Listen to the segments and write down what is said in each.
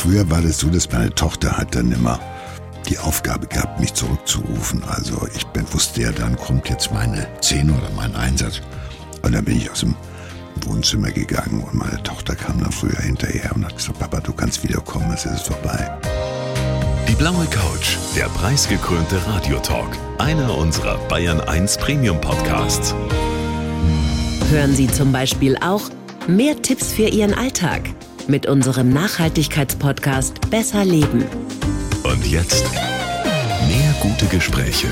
Früher war das so, dass meine Tochter hat dann immer die Aufgabe gehabt, mich zurückzurufen. Also ich wusste ja, dann kommt jetzt meine Szene oder mein Einsatz. Und dann bin ich aus dem Wohnzimmer gegangen und meine Tochter kam dann früher hinterher und hat gesagt, Papa, du kannst wiederkommen, es ist vorbei. Die blaue Couch, der preisgekrönte Radiotalk, einer unserer Bayern 1 Premium Podcasts. Hören Sie zum Beispiel auch mehr Tipps für Ihren Alltag mit unserem Nachhaltigkeitspodcast Besser Leben. Und jetzt mehr gute Gespräche.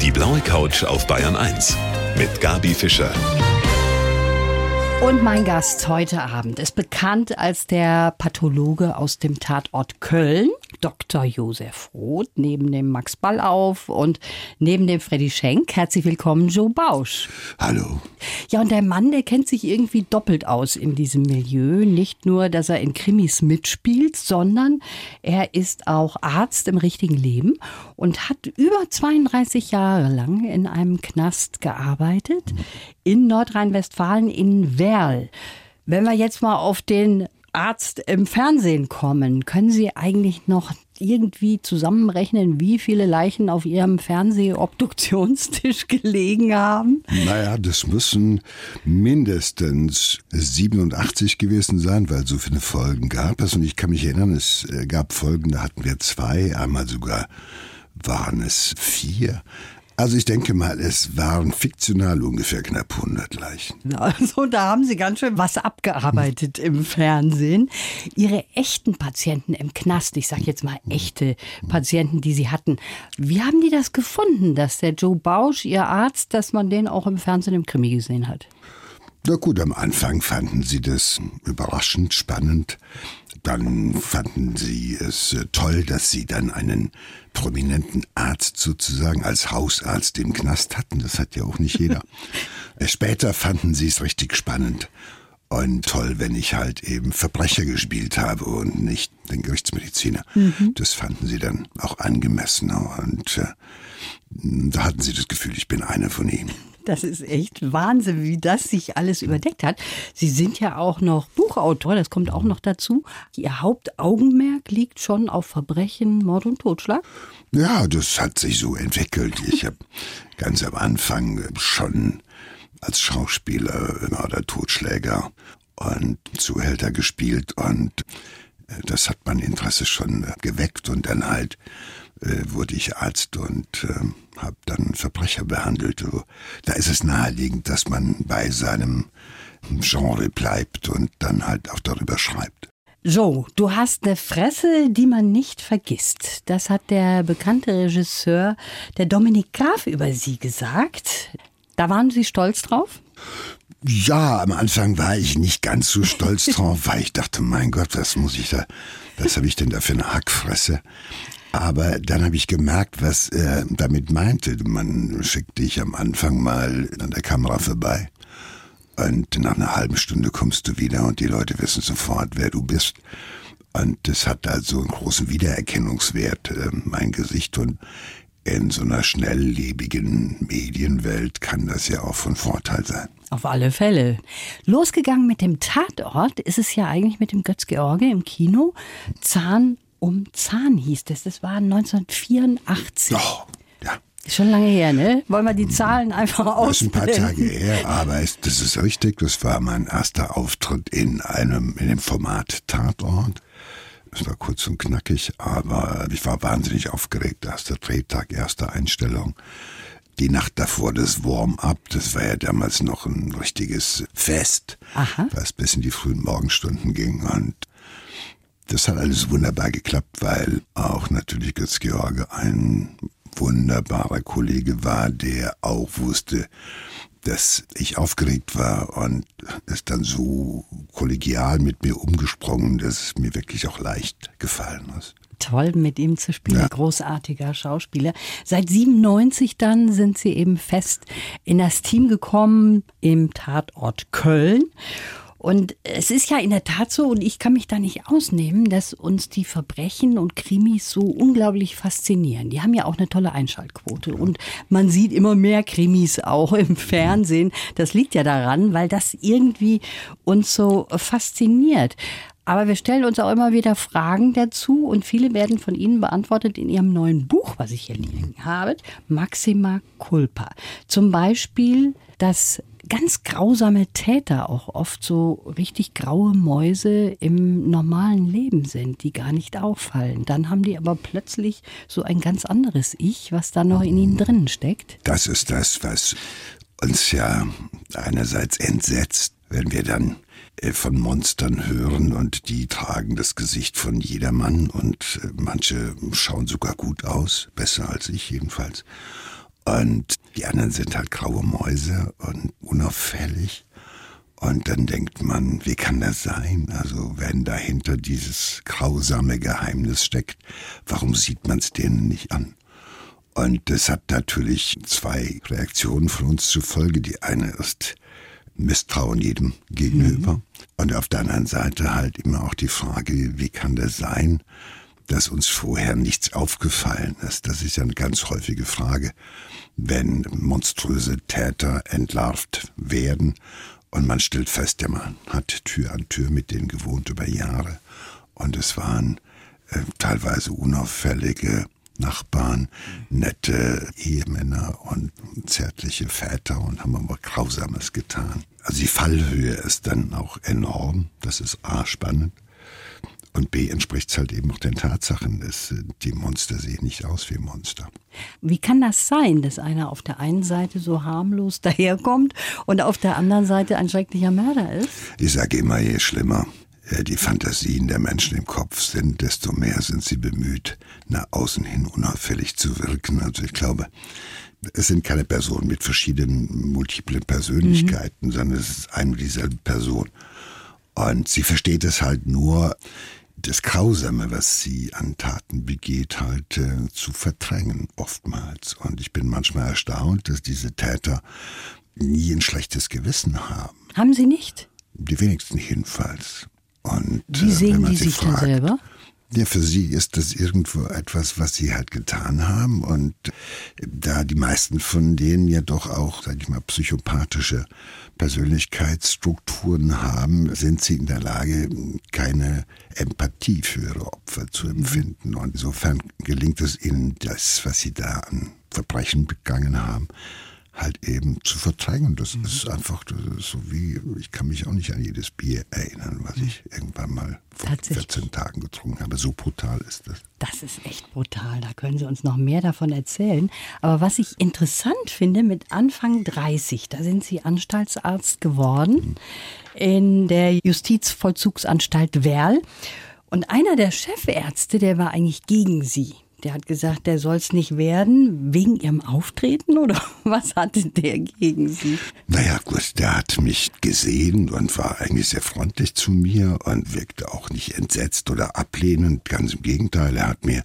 Die blaue Couch auf Bayern 1 mit Gabi Fischer. Und mein Gast heute Abend ist bekannt als der Pathologe aus dem Tatort Köln, Dr. Josef Roth, neben dem Max Ballauf und neben dem Freddy Schenk. Herzlich willkommen, Joe Bausch. Hallo. Ja, und der Mann, der kennt sich irgendwie doppelt aus in diesem Milieu. Nicht nur, dass er in Krimis mitspielt, sondern er ist auch Arzt im richtigen Leben und hat über 32 Jahre lang in einem Knast gearbeitet in Nordrhein-Westfalen in Werl. Wenn wir jetzt mal auf den Arzt im Fernsehen kommen, können Sie eigentlich noch irgendwie zusammenrechnen, wie viele Leichen auf Ihrem Fernsehobduktionstisch gelegen haben? Naja, das müssen mindestens 87 gewesen sein, weil so viele Folgen gab es. Und ich kann mich erinnern, es äh, gab Folgen, da hatten wir zwei, einmal sogar waren es vier. Also ich denke mal, es waren fiktional ungefähr knapp 100 Leichen. Also da haben Sie ganz schön was abgearbeitet im Fernsehen. Ihre echten Patienten im Knast, ich sage jetzt mal echte Patienten, die Sie hatten, wie haben die das gefunden, dass der Joe Bausch, Ihr Arzt, dass man den auch im Fernsehen im Krimi gesehen hat? Na gut, am Anfang fanden sie das überraschend spannend. Dann fanden sie es äh, toll, dass sie dann einen prominenten Arzt sozusagen als Hausarzt im Knast hatten. Das hat ja auch nicht jeder. Äh, später fanden sie es richtig spannend und toll, wenn ich halt eben Verbrecher gespielt habe und nicht den Gerichtsmediziner. Mhm. Das fanden sie dann auch angemessen und äh, da hatten sie das Gefühl, ich bin einer von ihnen. Das ist echt Wahnsinn, wie das sich alles überdeckt hat. Sie sind ja auch noch Buchautor, das kommt auch noch dazu. Ihr Hauptaugenmerk liegt schon auf Verbrechen, Mord und Totschlag? Ja, das hat sich so entwickelt. Ich habe ganz am Anfang schon als Schauspieler Mörder, Totschläger und Zuhälter gespielt und äh, das hat mein Interesse schon geweckt und dann halt wurde ich Arzt und äh, habe dann Verbrecher behandelt. Da ist es naheliegend, dass man bei seinem Genre bleibt und dann halt auch darüber schreibt. So, du hast eine Fresse, die man nicht vergisst. Das hat der bekannte Regisseur, der Dominik Graf, über sie gesagt. Da waren Sie stolz drauf? Ja, am Anfang war ich nicht ganz so stolz drauf, weil ich dachte, mein Gott, was muss ich da, was habe ich denn da für eine Hackfresse? Aber dann habe ich gemerkt, was er damit meinte. Man schickt dich am Anfang mal an der Kamera vorbei. Und nach einer halben Stunde kommst du wieder und die Leute wissen sofort, wer du bist. Und das hat also einen großen Wiedererkennungswert, äh, mein Gesicht. Und in so einer schnelllebigen Medienwelt kann das ja auch von Vorteil sein. Auf alle Fälle. Losgegangen mit dem Tatort ist es ja eigentlich mit dem Götz-George im Kino. Zahn um Zahn hieß das. Das war 1984. Oh, ja. Schon lange her, ne? Wollen wir die Zahlen einfach aus? Das ist ein paar Tage her, aber es, das ist richtig. Das war mein erster Auftritt in einem, in dem Format Tatort. Es war kurz und knackig, aber ich war wahnsinnig aufgeregt. Erster Drehtag, erste Einstellung. Die Nacht davor das Warm-up, das war ja damals noch ein richtiges Fest, Aha. was bis in die frühen Morgenstunden ging. Und das hat alles wunderbar geklappt, weil auch natürlich Götz George ein wunderbarer Kollege war, der auch wusste, dass ich aufgeregt war und ist dann so kollegial mit mir umgesprungen, dass es mir wirklich auch leicht gefallen ist. Toll, mit ihm zu spielen. Ja. Großartiger Schauspieler. Seit 97 dann sind Sie eben fest in das Team gekommen im Tatort Köln. Und es ist ja in der Tat so, und ich kann mich da nicht ausnehmen, dass uns die Verbrechen und Krimis so unglaublich faszinieren. Die haben ja auch eine tolle Einschaltquote. Und man sieht immer mehr Krimis auch im Fernsehen. Das liegt ja daran, weil das irgendwie uns so fasziniert. Aber wir stellen uns auch immer wieder Fragen dazu und viele werden von Ihnen beantwortet in Ihrem neuen Buch, was ich hier liegen habe, Maxima Culpa. Zum Beispiel, dass ganz grausame Täter auch oft so richtig graue Mäuse im normalen Leben sind, die gar nicht auffallen. Dann haben die aber plötzlich so ein ganz anderes Ich, was da noch in ihnen drinnen steckt. Das ist das, was uns ja einerseits entsetzt, wenn wir dann äh, von Monstern hören und die tragen das Gesicht von jedermann und äh, manche schauen sogar gut aus, besser als ich jedenfalls. Und die anderen sind halt graue Mäuse und unauffällig. Und dann denkt man, wie kann das sein? Also wenn dahinter dieses grausame Geheimnis steckt, warum sieht man es denen nicht an? Und das hat natürlich zwei Reaktionen von uns zur Folge. Die eine ist, Misstrauen jedem gegenüber. Mhm. Und auf der anderen Seite halt immer auch die Frage, wie kann das sein, dass uns vorher nichts aufgefallen ist? Das ist ja eine ganz häufige Frage, wenn monströse Täter entlarvt werden und man stellt fest, ja, man hat Tür an Tür mit denen gewohnt über Jahre und es waren äh, teilweise unauffällige Nachbarn, nette Ehemänner und zärtliche Väter und haben aber Grausames getan. Also die Fallhöhe ist dann auch enorm. Das ist A, spannend. Und B entspricht es halt eben auch den Tatsachen. Dass die Monster sehen nicht aus wie Monster. Wie kann das sein, dass einer auf der einen Seite so harmlos daherkommt und auf der anderen Seite ein schrecklicher Mörder ist? Ich sage immer, je schlimmer, äh, die Fantasien der Menschen im Kopf sind, desto mehr sind sie bemüht, nach außen hin unauffällig zu wirken. Also ich glaube, es sind keine Personen mit verschiedenen multiplen Persönlichkeiten, mhm. sondern es ist eine und dieselbe Person. Und sie versteht es halt nur, das Grausame, was sie an Taten begeht, halt äh, zu verdrängen, oftmals. Und ich bin manchmal erstaunt, dass diese Täter nie ein schlechtes Gewissen haben. Haben sie nicht? Die wenigsten jedenfalls. Und, Wie äh, sehen die sich fragt, denn selber? Ja, für sie ist das irgendwo etwas, was sie halt getan haben. Und da die meisten von denen ja doch auch, sag ich mal, psychopathische Persönlichkeitsstrukturen haben, sind sie in der Lage, keine Empathie für ihre Opfer zu mhm. empfinden. Und insofern gelingt es ihnen, das, was sie da an Verbrechen begangen haben, halt eben zu verdrängen. Das mhm. ist einfach das ist so wie, ich kann mich auch nicht an jedes Bier erinnern, was ich irgendwann mal vor 14 Tagen getrunken habe. So brutal ist das. Das ist echt brutal. Da können Sie uns noch mehr davon erzählen. Aber was ich interessant finde, mit Anfang 30, da sind Sie Anstaltsarzt geworden mhm. in der Justizvollzugsanstalt Werl. Und einer der Chefärzte, der war eigentlich gegen Sie. Der hat gesagt, der soll es nicht werden, wegen ihrem Auftreten oder was hatte der gegen sie? Naja, gut, der hat mich gesehen und war eigentlich sehr freundlich zu mir und wirkte auch nicht entsetzt oder ablehnend. Ganz im Gegenteil, er hat mir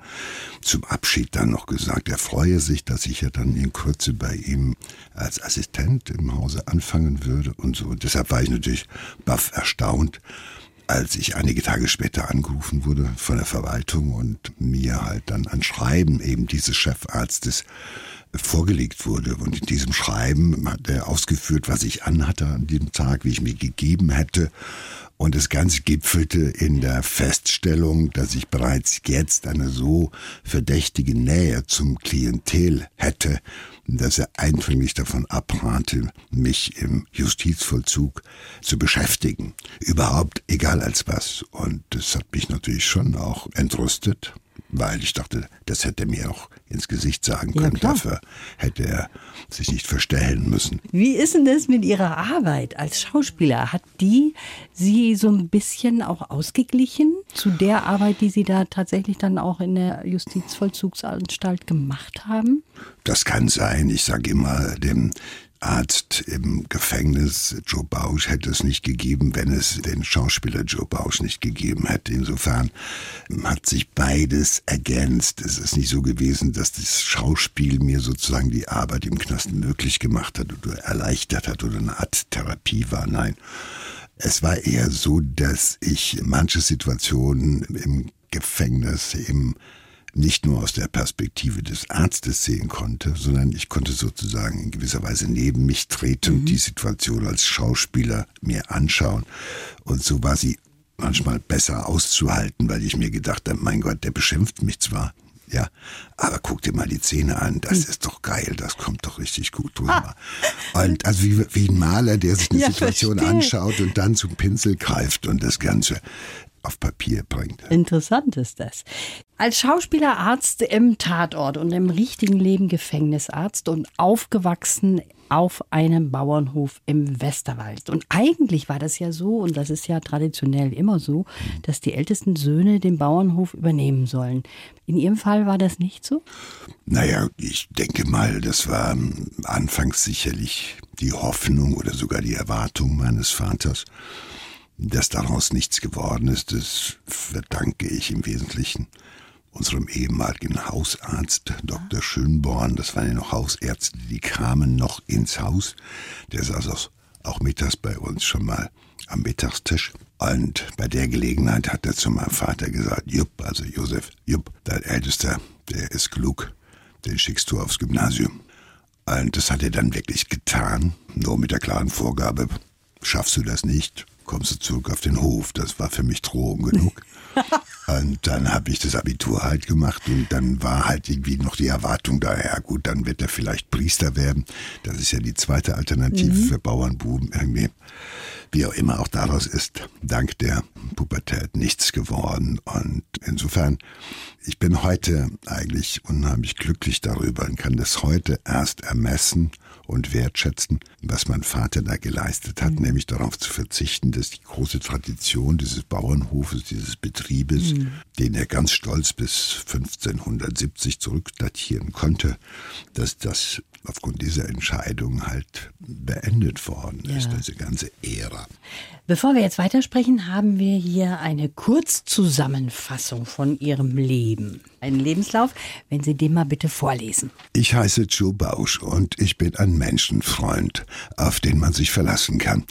zum Abschied dann noch gesagt, er freue sich, dass ich ja dann in Kürze bei ihm als Assistent im Hause anfangen würde und so. Und deshalb war ich natürlich baff erstaunt als ich einige Tage später angerufen wurde von der Verwaltung und mir halt dann ein Schreiben eben dieses Chefarztes vorgelegt wurde. Und in diesem Schreiben hat er ausgeführt, was ich anhatte an diesem Tag, wie ich mich gegeben hätte. Und das Ganze gipfelte in der Feststellung, dass ich bereits jetzt eine so verdächtige Nähe zum Klientel hätte, dass er eindringlich davon abrate, mich im Justizvollzug zu beschäftigen. Überhaupt egal als was. Und das hat mich natürlich schon auch entrüstet weil ich dachte, das hätte er mir auch ins Gesicht sagen können. Ja, Dafür hätte er sich nicht verstellen müssen. Wie ist denn das mit Ihrer Arbeit als Schauspieler? Hat die Sie so ein bisschen auch ausgeglichen zu der Arbeit, die Sie da tatsächlich dann auch in der Justizvollzugsanstalt gemacht haben? Das kann sein. Ich sage immer dem Arzt im Gefängnis Joe Bausch hätte es nicht gegeben, wenn es den Schauspieler Joe Bausch nicht gegeben hätte. Insofern hat sich beides ergänzt. Es ist nicht so gewesen, dass das Schauspiel mir sozusagen die Arbeit im Knast möglich gemacht hat oder erleichtert hat oder eine Art Therapie war. Nein. Es war eher so, dass ich manche Situationen im Gefängnis, im nicht nur aus der Perspektive des Arztes sehen konnte, sondern ich konnte sozusagen in gewisser Weise neben mich treten und mhm. die Situation als Schauspieler mir anschauen. Und so war sie manchmal besser auszuhalten, weil ich mir gedacht habe, mein Gott, der beschimpft mich zwar, ja, aber guck dir mal die Zähne an, das ist doch geil, das kommt doch richtig gut drüber. Und also wie, wie ein Maler, der sich eine Ja, Situation verstehe. anschaut und dann zum Pinsel greift und das Ganze auf Papier bringt. Interessant ist das. Als Schauspieler, Arzt im Tatort und im richtigen Leben Gefängnisarzt und aufgewachsen auf einem Bauernhof im Westerwald. Und eigentlich war das ja so, und das ist ja traditionell immer so, dass die ältesten Söhne den Bauernhof übernehmen sollen. In Ihrem Fall war das nicht so? Naja, ich denke mal, das war anfangs sicherlich die Hoffnung oder sogar die Erwartung meines Vaters. Dass daraus nichts geworden ist, das verdanke ich im Wesentlichen unserem ehemaligen Hausarzt, Dr. Schönborn. Das waren ja noch Hausärzte, die kamen noch ins Haus. Der saß auch, auch mittags bei uns schon mal am Mittagstisch. Und bei der Gelegenheit hat er zu meinem Vater gesagt, Jupp, also Josef, Jupp, dein Ältester, der ist klug, den schickst du aufs Gymnasium. Und das hat er dann wirklich getan, nur mit der klaren Vorgabe, schaffst du das nicht, kommst du zurück auf den Hof. Das war für mich Drohung genug. und dann habe ich das Abitur halt gemacht und dann war halt irgendwie noch die Erwartung da, ja gut, dann wird er vielleicht Priester werden. Das ist ja die zweite Alternative für Bauernbuben irgendwie. Wie auch immer, auch daraus ist dank der Pubertät nichts geworden. Und insofern, ich bin heute eigentlich unheimlich glücklich darüber und kann das heute erst ermessen und wertschätzen, was mein Vater da geleistet hat, nämlich darauf zu verzichten, dass die große Tradition dieses Bauernhofes, dieses Betriebes, den er ganz stolz bis 1570 zurückdatieren konnte, dass das aufgrund dieser Entscheidung halt beendet worden ist, Ja. diese ganze Ära. Bevor wir jetzt weitersprechen, haben wir hier eine Kurzzusammenfassung von Ihrem Leben. Einen Lebenslauf, wenn Sie den mal bitte vorlesen. Ich heiße Joe Bausch und ich bin ein Menschenfreund, auf den man sich verlassen kann.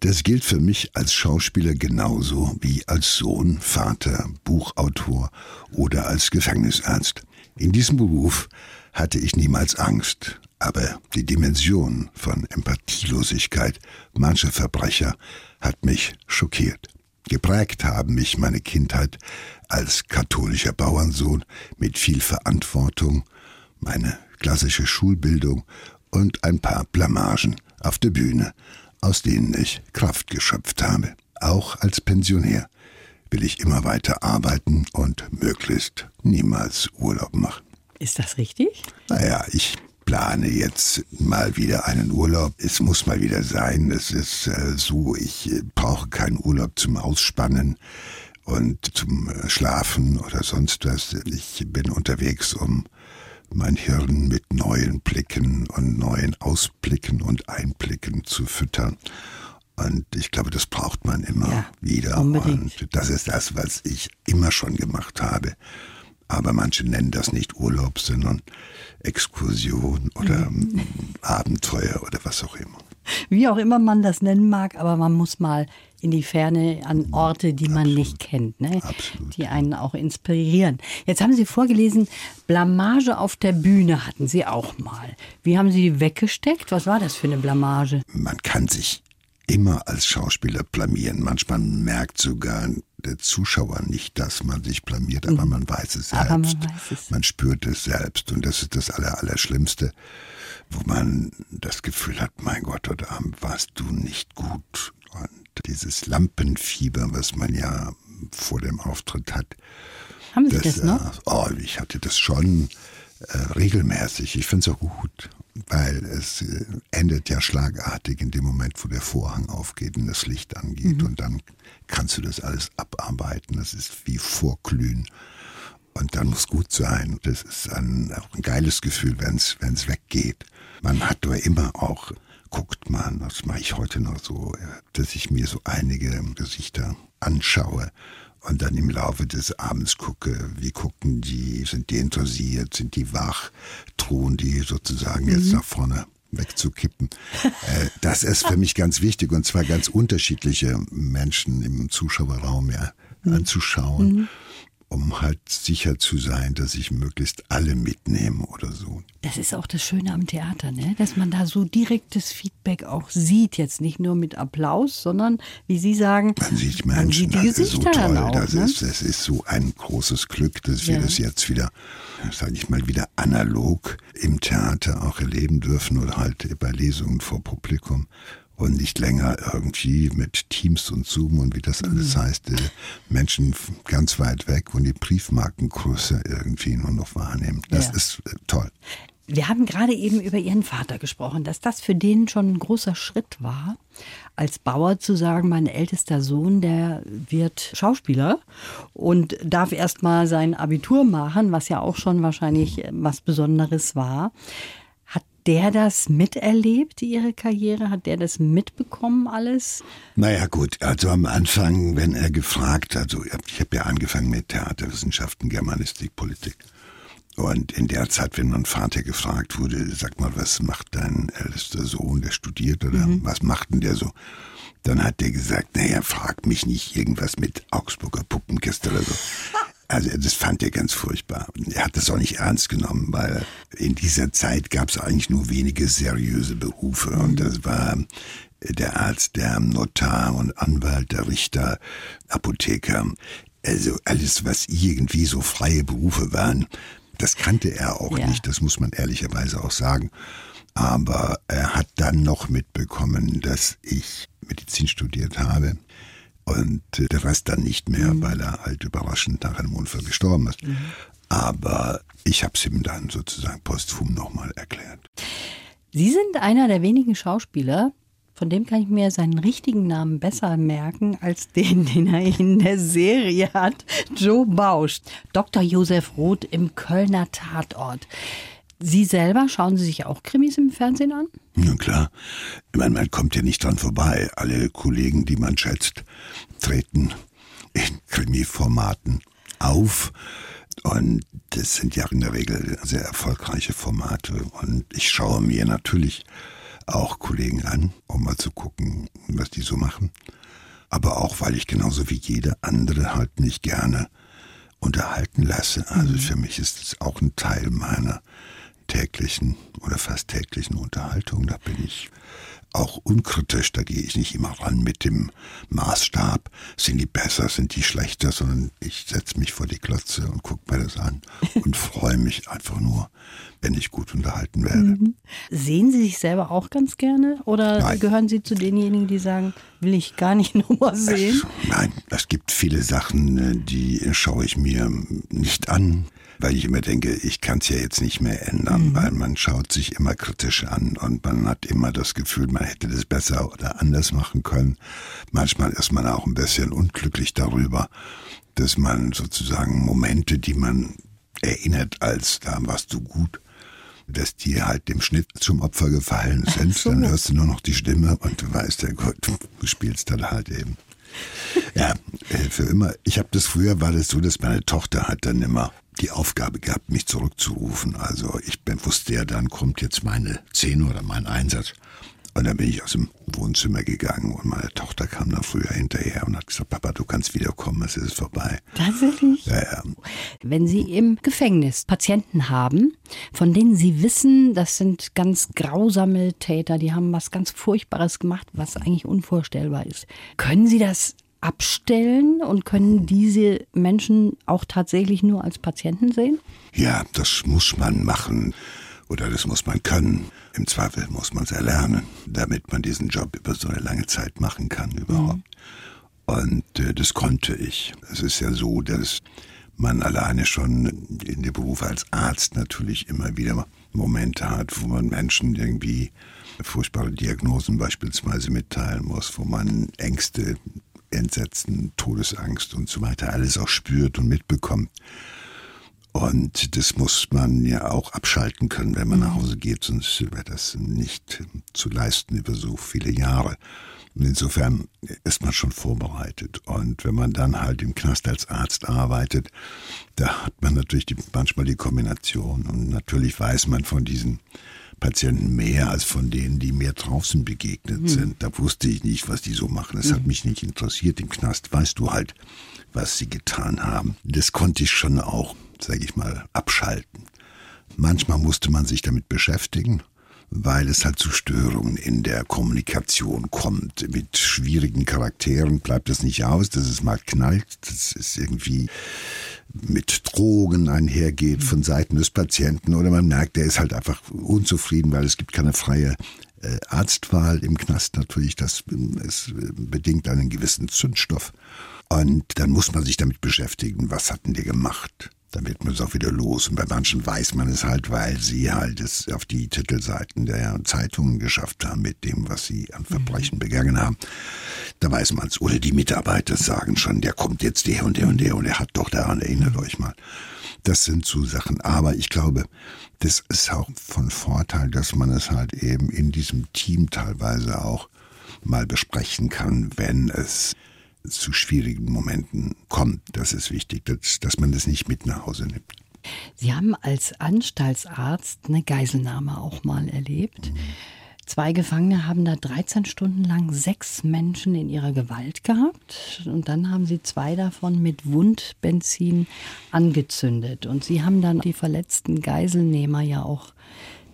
Das gilt für mich als Schauspieler genauso wie als Sohn, Vater, Buchautor oder als Gefängnisarzt. In diesem Beruf hatte ich niemals Angst, aber die Dimension von Empathielosigkeit mancher Verbrecher hat mich schockiert. Geprägt haben mich meine Kindheit als katholischer Bauernsohn mit viel Verantwortung, meine klassische Schulbildung und ein paar Blamagen auf der Bühne, aus denen ich Kraft geschöpft habe. Auch als Pensionär will ich immer weiter arbeiten und möglichst niemals Urlaub machen. Ist das richtig? Naja, ich plane jetzt mal wieder einen Urlaub. Es muss mal wieder sein. Es ist äh, so, ich äh, brauche keinen Urlaub zum Ausspannen und zum äh, Schlafen oder sonst was. Ich bin unterwegs, um mein Hirn mit neuen Blicken und neuen Ausblicken und Einblicken zu füttern. Und ich glaube, das braucht man immer Ja, wieder. unbedingt. Und das ist das, was ich immer schon gemacht habe. Aber manche nennen das nicht Urlaub, sondern Exkursion oder Mhm. Abenteuer oder was auch immer. Wie auch immer man das nennen mag, aber man muss mal in die Ferne an Orte, die man nicht kennt, ne? Absolut, die einen auch inspirieren. Jetzt haben Sie vorgelesen, Blamage auf der Bühne hatten Sie auch mal. Wie haben Sie die weggesteckt? Was war das für eine Blamage? Man kann sich immer als Schauspieler blamieren. Manchmal merkt sogar der Zuschauer nicht, dass man sich blamiert, aber man weiß es selbst. Mhm. Man weiß es. Man spürt es selbst und das ist das Aller, Allerschlimmste, wo man das Gefühl hat, mein Gott, heute Abend warst du nicht gut. Und dieses Lampenfieber, was man ja vor dem Auftritt hat, Haben Sie das, äh, noch? oh, ich hatte das schon äh, regelmäßig. Ich finde es auch gut, weil es äh, endet ja schlagartig in dem Moment, wo der Vorhang aufgeht und das Licht angeht. Mhm. Und dann kannst du das alles abarbeiten. Das ist wie Vorglühen. Und dann muss gut sein. Das ist ein, auch ein geiles Gefühl, wenn es weggeht. Man hat aber immer auch, guckt man, das mache ich heute noch so, äh, dass ich mir so einige Gesichter anschaue und dann im Laufe des Abends gucke, wie gucken die, sind die interessiert, sind die wach, drohen die sozusagen jetzt nach vorne wegzukippen. äh, das ist für mich ganz wichtig und zwar ganz unterschiedliche Menschen im Zuschauerraum ja, anzuschauen um halt sicher zu sein, dass ich möglichst alle mitnehme oder so. Das ist auch das Schöne am Theater, ne? dass man da so direktes Feedback auch sieht. Jetzt nicht nur mit Applaus, sondern wie Sie sagen, man sieht Menschen, man sieht die das ist so Gesichter toll. auch, das, ne? ist, das ist so ein großes Glück, dass wir Ja. das jetzt wieder, sage ich mal, wieder analog im Theater auch erleben dürfen oder halt bei Lesungen vor Publikum. Und nicht länger irgendwie mit Teams und Zoom und wie das alles heißt, äh, Menschen ganz weit weg und die Briefmarkengröße irgendwie nur noch wahrnehmen. Das Ja. ist äh, toll. Wir haben gerade eben über Ihren Vater gesprochen, dass das für den schon ein großer Schritt war, als Bauer zu sagen, mein ältester Sohn, der wird Schauspieler und darf erst mal sein Abitur machen, was ja auch schon wahrscheinlich was Besonderes war. Hat der das miterlebt, Ihre Karriere? Hat der das mitbekommen alles? Naja gut, also am Anfang, wenn er gefragt, also ich habe ja angefangen mit Theaterwissenschaften, Germanistik, Politik. Und in der Zeit, wenn mein Vater gefragt wurde, sag mal, was macht dein ältester Sohn, der studiert oder was macht denn der so? Dann hat der gesagt, naja, frag mich nicht irgendwas mit Augsburger Puppenkiste oder so. Also das fand er ganz furchtbar. Er hat das auch nicht ernst genommen, weil in dieser Zeit gab es eigentlich nur wenige seriöse Berufe. Und das war der Arzt, der Notar und Anwalt, der Richter, Apotheker. Also alles, was irgendwie so freie Berufe waren, das kannte er auch Ja. nicht, das muss man ehrlicherweise auch sagen. Aber er hat dann noch mitbekommen, dass ich Medizin studiert habe und äh, der Rest dann nicht mehr, weil er halt überraschend nach einem Unfall gestorben ist. Aber ich habe es ihm dann sozusagen posthum nochmal erklärt. Sie sind einer der wenigen Schauspieler, von dem kann ich mir seinen richtigen Namen besser merken als den, den er in der Serie hat. Joe Bausch, Dr. Josef Roth im Kölner Tatort. Sie selber, schauen Sie sich auch Krimis im Fernsehen an? Na klar, ich meine, man kommt ja nicht dran vorbei. Alle Kollegen, die man schätzt, treten in Krimi-Formaten auf. Und das sind ja in der Regel sehr erfolgreiche Formate. Und ich schaue mir natürlich auch Kollegen an, um mal zu gucken, was die so machen. Aber auch, weil ich genauso wie jeder andere halt mich gerne unterhalten lasse. Also für mich ist es auch ein Teil meiner täglichen oder fast täglichen Unterhaltung. Da bin ich auch unkritisch, da gehe ich nicht immer ran mit dem Maßstab, sind die besser, sind die schlechter, sondern ich setze mich vor die Glotze und gucke mir das an und freue mich einfach nur, wenn ich gut unterhalten werde. Sehen Sie sich selber auch ganz gerne? Oder Nein. gehören Sie zu denjenigen, die sagen, will ich gar nicht nochmal sehen? Nein, es gibt viele Sachen, äh, die schaue ich mir nicht an, weil ich immer denke, ich kann es ja jetzt nicht mehr ändern, weil man schaut sich immer kritisch an und man hat immer das Gefühl, man hätte das besser oder anders machen können. Manchmal ist man auch ein bisschen unglücklich darüber, dass man sozusagen Momente, die man erinnert als da warst du gut, dass die halt dem Schnitt zum Opfer gefallen sind. so. Dann hörst du nur noch die Stimme und du weißt ja gut, du spielst dann halt eben. Ja, äh, für immer. Ich habe das früher, war das so, dass meine Tochter hat dann immer die Aufgabe gehabt, mich zurückzurufen. Also ich wusste ja, dann kommt jetzt meine Szene oder mein Einsatz. Und dann bin ich aus dem Wohnzimmer gegangen und meine Tochter kam dann früher hinterher und hat gesagt, Papa, du kannst wiederkommen, es ist vorbei. Tatsächlich? Ja, ja. Wenn Sie im Gefängnis Patienten haben, von denen Sie wissen, das sind ganz grausame Täter, die haben was ganz Furchtbares gemacht, was eigentlich unvorstellbar ist. Können Sie das abstellen und können diese Menschen auch tatsächlich nur als Patienten sehen? Ja, das muss man machen oder das muss man können. Im Zweifel muss man es erlernen, damit man diesen Job über so eine lange Zeit machen kann überhaupt. Und äh, das konnte ich. Es ist ja so, dass man alleine schon in dem Beruf als Arzt natürlich immer wieder Momente hat, wo man Menschen irgendwie furchtbare Diagnosen beispielsweise mitteilen muss, wo man Ängste, Entsetzen, Todesangst und so weiter alles auch spürt und mitbekommt. Und das muss man ja auch abschalten können, wenn man nach Hause geht, sonst wäre das nicht zu leisten über so viele Jahre. Und insofern ist man schon vorbereitet. Und wenn man dann halt im Knast als Arzt arbeitet, da hat man natürlich die, manchmal die Kombination. Und natürlich weiß man von diesen Patienten mehr als von denen, die mir draußen begegnet mhm. sind. Da wusste ich nicht, was die so machen. Das mhm. hat mich nicht interessiert. Im Knast weißt du halt, was sie getan haben. Das konnte ich schon auch, sage ich mal, abschalten. Manchmal musste man sich damit beschäftigen weil es halt zu Störungen in der Kommunikation kommt. Mit schwierigen Charakteren bleibt es nicht aus, dass es mal knallt, dass es irgendwie mit Drogen einhergeht von Seiten des Patienten oder man merkt, der ist halt einfach unzufrieden, weil es gibt keine freie äh, Arztwahl im Knast natürlich, das es bedingt einen gewissen Zündstoff. Und dann muss man sich damit beschäftigen, was hatten die gemacht? Dann wird man es auch wieder los. Und bei manchen weiß man es halt, weil sie halt es auf die Titelseiten der Zeitungen geschafft haben mit dem, was sie an Verbrechen mhm. begangen haben. Da weiß man es. Oder die Mitarbeiter sagen schon, der kommt jetzt der und der und der und er hat doch daran, erinnert euch mal. Das sind so Sachen. Aber ich glaube, das ist auch von Vorteil, dass man es halt eben in diesem Team teilweise auch mal besprechen kann, wenn es zu schwierigen Momenten kommt. Das ist wichtig, dass, dass man das nicht mit nach Hause nimmt. Sie haben als Anstaltsarzt eine Geiselnahme auch mal erlebt. Mhm. Zwei Gefangene haben da 13 Stunden lang sechs Menschen in ihrer Gewalt gehabt und dann haben sie zwei davon mit Wundbenzin angezündet und sie haben dann die verletzten Geiselnehmer ja auch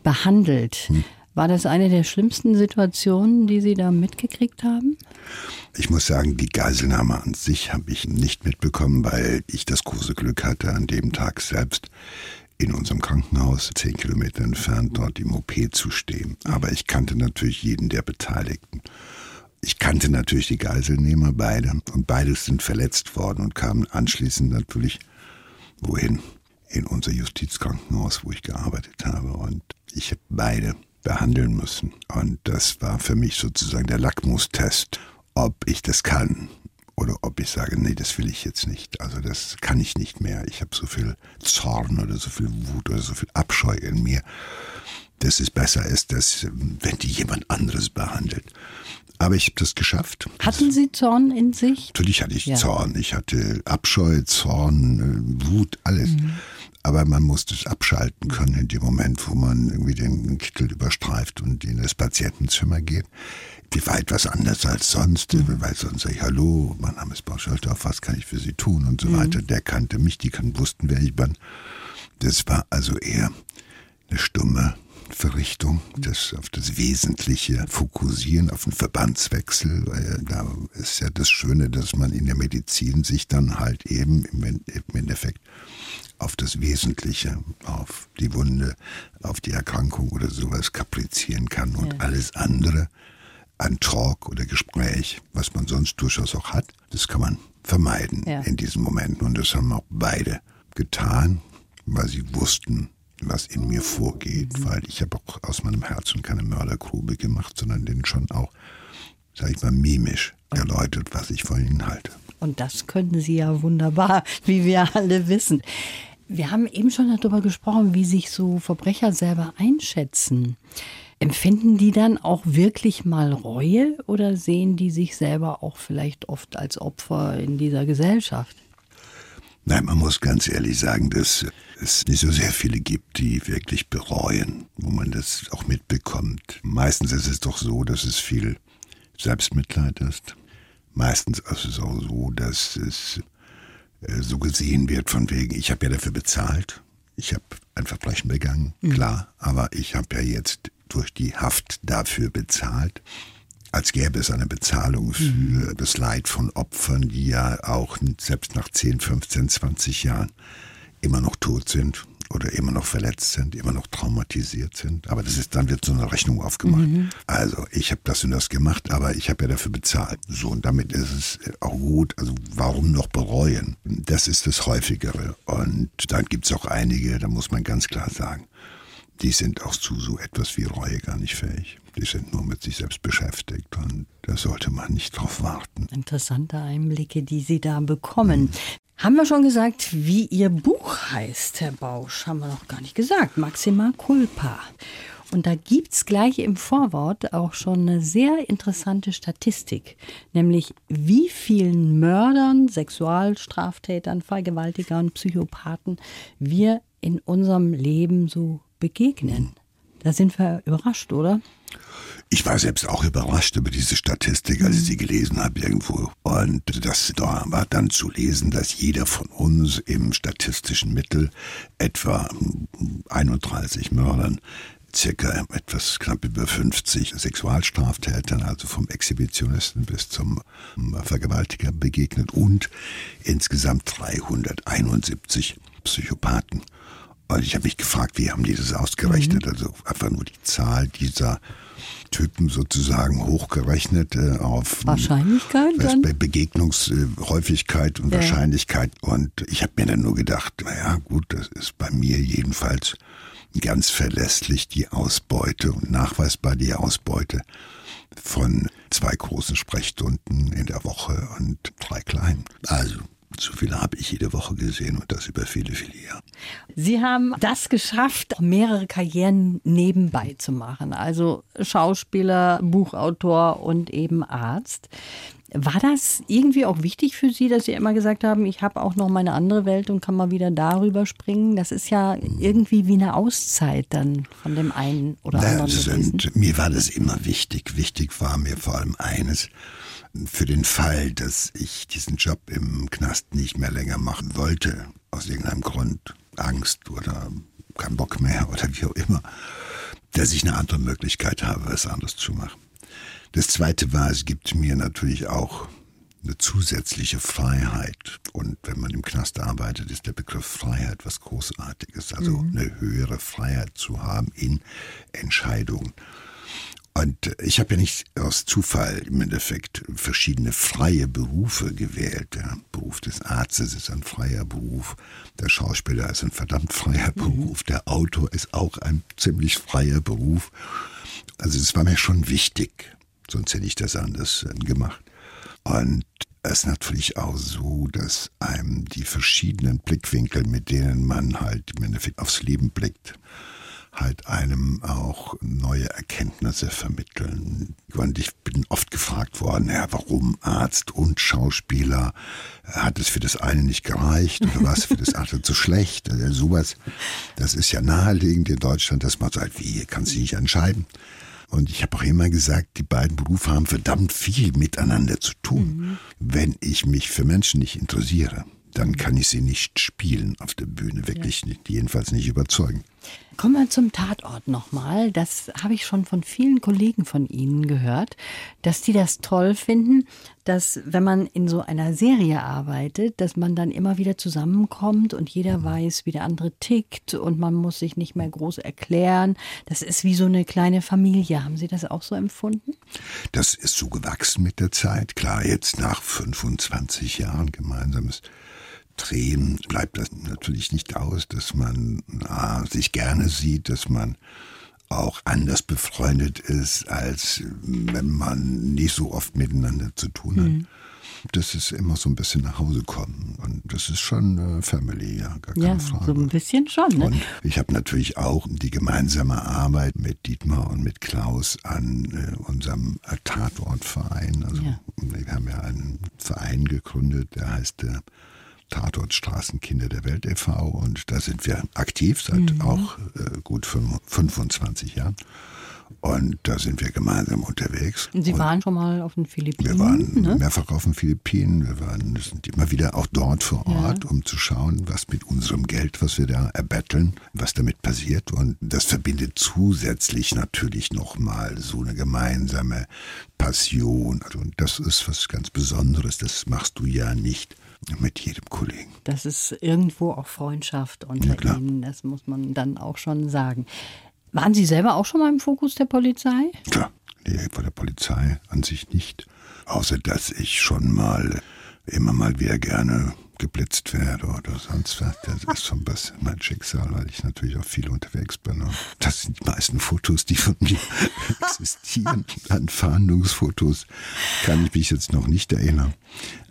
behandelt. Hm. War das eine der schlimmsten Situationen, die Sie da mitgekriegt haben? Ich muss sagen, die Geiselnahme an sich habe ich nicht mitbekommen, weil ich das große Glück hatte, an dem Tag selbst in unserem Krankenhaus, zehn Kilometer entfernt, dort im OP zu stehen. Aber ich kannte natürlich jeden der Beteiligten. Ich kannte natürlich die Geiselnehmer beide und beides sind verletzt worden und kamen anschließend natürlich wohin? In unser Justizkrankenhaus, wo ich gearbeitet habe. Und ich habe beide behandeln müssen. Und das war für mich sozusagen der Lackmustest, ob ich das kann oder ob ich sage, nee, das will ich jetzt nicht. Also das kann ich nicht mehr. Ich habe so viel Zorn oder so viel Wut oder so viel Abscheu in mir, dass es besser ist, dass, wenn die jemand anderes behandelt. Aber ich habe das geschafft. Hatten Sie Zorn in sich? Natürlich hatte ich ja. Zorn. Ich hatte Abscheu, Zorn, äh, Wut, alles. Mhm. Aber man muss das abschalten können in dem Moment, wo man irgendwie den Kittel überstreift und in das Patientenzimmer geht. Die war etwas anders als sonst, mhm. weil sonst sage ich, hallo, mein Name ist Bauschalter, was kann ich für Sie tun und so mhm. weiter. Der kannte mich, die kann, wussten, wer ich bin. Das war also eher eine stumme Verrichtung, das auf das Wesentliche fokussieren, auf den Verbandswechsel. Da ist ja das Schöne, dass man in der Medizin sich dann halt eben im Endeffekt auf das Wesentliche, auf die Wunde, auf die Erkrankung oder sowas kaprizieren kann und ja. alles andere an Talk oder Gespräch, was man sonst durchaus auch hat, das kann man vermeiden ja. in diesen Momenten. Und das haben auch beide getan, weil sie wussten, was in mir vorgeht, mhm. weil ich habe auch aus meinem Herzen keine Mördergrube gemacht, sondern den schon auch, sag ich mal, mimisch erläutert, was ich von ihnen halte. Und das können Sie ja wunderbar, wie wir alle wissen. Wir haben eben schon darüber gesprochen, wie sich so Verbrecher selber einschätzen. Empfinden die dann auch wirklich mal Reue oder sehen die sich selber auch vielleicht oft als Opfer in dieser Gesellschaft? Nein, man muss ganz ehrlich sagen, dass es nicht so sehr viele gibt, die wirklich bereuen, wo man das auch mitbekommt. Meistens ist es doch so, dass es viel Selbstmitleid ist. Meistens ist es auch so, dass es äh, so gesehen wird von wegen, ich habe ja dafür bezahlt, ich habe ein Verbrechen begangen, mhm. klar, aber ich habe ja jetzt durch die Haft dafür bezahlt, als gäbe es eine Bezahlung für mhm. das Leid von Opfern, die ja auch selbst nach 10, 15, 20 Jahren immer noch tot sind oder immer noch verletzt sind, immer noch traumatisiert sind. Aber das ist, dann wird so eine Rechnung aufgemacht. Mhm. Also ich habe das und das gemacht, aber ich habe ja dafür bezahlt. So und damit ist es auch gut. Also warum noch bereuen? Das ist das Häufigere. Und dann gibt es auch einige, da muss man ganz klar sagen, die sind auch zu so etwas wie Reue gar nicht fähig. Die sind nur mit sich selbst beschäftigt und da sollte man nicht drauf warten. Interessante Einblicke, die Sie da bekommen. Haben wir schon gesagt, wie Ihr Buch heißt, Herr Bausch? Haben wir noch gar nicht gesagt. Maxima Culpa. Und da gibt es gleich im Vorwort auch schon eine sehr interessante Statistik, nämlich wie vielen Mördern, Sexualstraftätern, Vergewaltigern, Psychopathen wir in unserem Leben so begegnen. Da sind wir überrascht, oder? Ich war selbst auch überrascht über diese Statistik, als ich sie gelesen habe irgendwo. Und das da war dann zu lesen, dass jeder von uns im statistischen Mittel etwa 31 Mördern circa etwas knapp über 50 Sexualstraftätern, also vom Exhibitionisten bis zum Vergewaltiger begegnet und insgesamt 371 Psychopathen. Und ich habe mich gefragt, wie haben die das ausgerechnet? Mhm. Also einfach nur die Zahl dieser Typen sozusagen hochgerechnet äh, auf Wahrscheinlichkeit dann? Begegnungshäufigkeit und ja. Wahrscheinlichkeit. Und ich habe mir dann nur gedacht, naja gut, das ist bei mir jedenfalls ganz verlässlich die Ausbeute und nachweisbar die Ausbeute von zwei großen Sprechstunden in der Woche und drei kleinen. Also so viele habe ich jede Woche gesehen und das über viele, viele Jahre. Sie haben das geschafft, mehrere Karrieren nebenbei zu machen. Also Schauspieler, Buchautor und eben Arzt. War das irgendwie auch wichtig für Sie, dass Sie immer gesagt haben, ich habe auch noch meine andere Welt und kann mal wieder darüber springen? Das ist ja irgendwie wie eine Auszeit dann von dem einen oder anderen. Sind, mir war das immer wichtig. Wichtig war mir vor allem eines, für den Fall, dass ich diesen Job im Knast nicht mehr länger machen wollte, aus irgendeinem Grund, Angst oder kein Bock mehr oder wie auch immer, dass ich eine andere Möglichkeit habe, was anderes zu machen. Das Zweite war, es gibt mir natürlich auch eine zusätzliche Freiheit. Und wenn man im Knast arbeitet, ist der Begriff Freiheit was Großartiges. Also mhm. eine höhere Freiheit zu haben in Entscheidungen. Und ich habe ja nicht aus Zufall im Endeffekt verschiedene freie Berufe gewählt. Der Beruf des Arztes ist ein freier Beruf, der Schauspieler ist ein verdammt freier mhm. Beruf, der Autor ist auch ein ziemlich freier Beruf. Also es war mir schon wichtig, sonst hätte ich das anders äh, gemacht. Und es ist natürlich auch so, dass einem die verschiedenen Blickwinkel, mit denen man halt im Endeffekt aufs Leben blickt, halt einem auch neue Erkenntnisse vermitteln. Und ich bin oft gefragt worden, ja, warum Arzt und Schauspieler? Hat es für das eine nicht gereicht oder war es für das andere zu schlecht? Also sowas, das ist ja naheliegend in Deutschland, dass man sagt, wie, kann sich nicht entscheiden. Und ich habe auch immer gesagt, die beiden Berufe haben verdammt viel miteinander zu tun. Mhm. Wenn ich mich für Menschen nicht interessiere, dann kann ich sie nicht spielen auf der Bühne, wirklich ja. nicht, jedenfalls nicht überzeugen. Kommen wir zum Tatort nochmal. Das habe ich schon von vielen Kollegen von Ihnen gehört, dass die das toll finden, dass wenn man in so einer Serie arbeitet, dass man dann immer wieder zusammenkommt und jeder weiß, wie der andere tickt und man muss sich nicht mehr groß erklären. Das ist wie so eine kleine Familie. Haben Sie das auch so empfunden? Das ist so gewachsen mit der Zeit. Klar, jetzt nach 25 Jahren gemeinsames Drehen bleibt das natürlich nicht aus, dass man na, sich gerne sieht, dass man auch anders befreundet ist, als wenn man nicht so oft miteinander zu tun hat. Mhm. Das ist immer so ein bisschen nach Hause kommen. Und das ist schon äh, Family, ja, gar keine ja, Frage. So ein bisschen schon. Ne? Und ich habe natürlich auch die gemeinsame Arbeit mit Dietmar und mit Klaus an äh, unserem Tatortverein. Also ja. wir haben ja einen Verein gegründet, der heißt äh, Tatort Straßenkinder der Welt e.V. und da sind wir aktiv seit mhm. auch äh, gut 25 Jahren. Und da sind wir gemeinsam unterwegs. Und Sie und waren schon mal auf den Philippinen? Wir waren ne? mehrfach auf den Philippinen. Wir waren, sind immer wieder auch dort vor Ort, ja. um zu schauen, was mit unserem Geld, was wir da erbetteln, was damit passiert. Und das verbindet zusätzlich natürlich nochmal so eine gemeinsame Passion. Und das ist was ganz Besonderes. Das machst du ja nicht mit jedem Kollegen. Das ist irgendwo auch Freundschaft unter ja, Ihnen, das muss man dann auch schon sagen. Waren Sie selber auch schon mal im Fokus der Polizei? Klar, nee, vor der Polizei an sich nicht. Außer dass ich schon mal immer mal wieder gerne geblitzt werde oder sonst was. Das ist so ein bisschen mein Schicksal, weil ich natürlich auch viel unterwegs bin. Und das sind die meisten Fotos, die von mir existieren. An Fahndungsfotos kann ich mich jetzt noch nicht erinnern.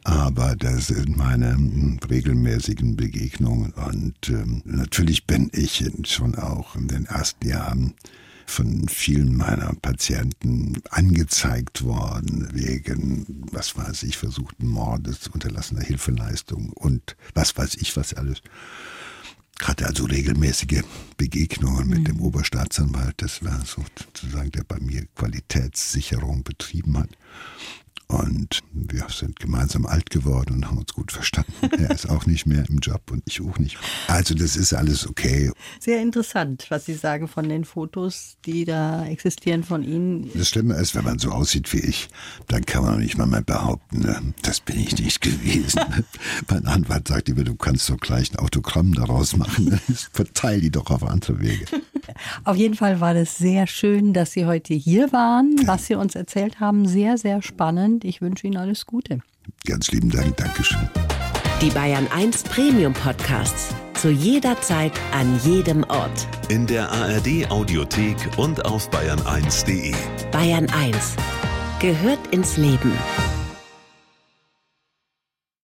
Aber das sind meine hm, regelmäßigen Begegnungen. Und ähm, natürlich bin ich schon auch in den ersten Jahren von vielen meiner Patienten angezeigt worden wegen, was weiß ich, versuchten Mordes, unterlassener Hilfeleistung und was weiß ich was alles. hatte also regelmäßige Begegnungen mit dem Oberstaatsanwalt. Das war sozusagen, der bei mir Qualitätssicherung betrieben hat. Und wir sind gemeinsam alt geworden und haben uns gut verstanden. Er ist auch nicht mehr im Job und ich auch nicht. Also das ist alles okay. Sehr interessant, was Sie sagen von den Fotos, die da existieren von Ihnen. Das Schlimme ist, wenn man so aussieht wie ich, dann kann man nicht mal mehr behaupten, ne, das bin ich nicht gewesen. mein Anwalt sagt immer, du kannst doch gleich ein Autogramm daraus machen. Verteil die doch auf andere Wege. Auf jeden Fall war das sehr schön, dass Sie heute hier waren. Was Sie uns erzählt haben, sehr, sehr spannend. Ich wünsche Ihnen alles Gute. Ganz lieben Dank, Dankeschön. Die Bayern 1 Premium Podcasts. Zu jeder Zeit, an jedem Ort. In der ARD Audiothek und auf bayern1.de. Bayern 1 gehört ins Leben.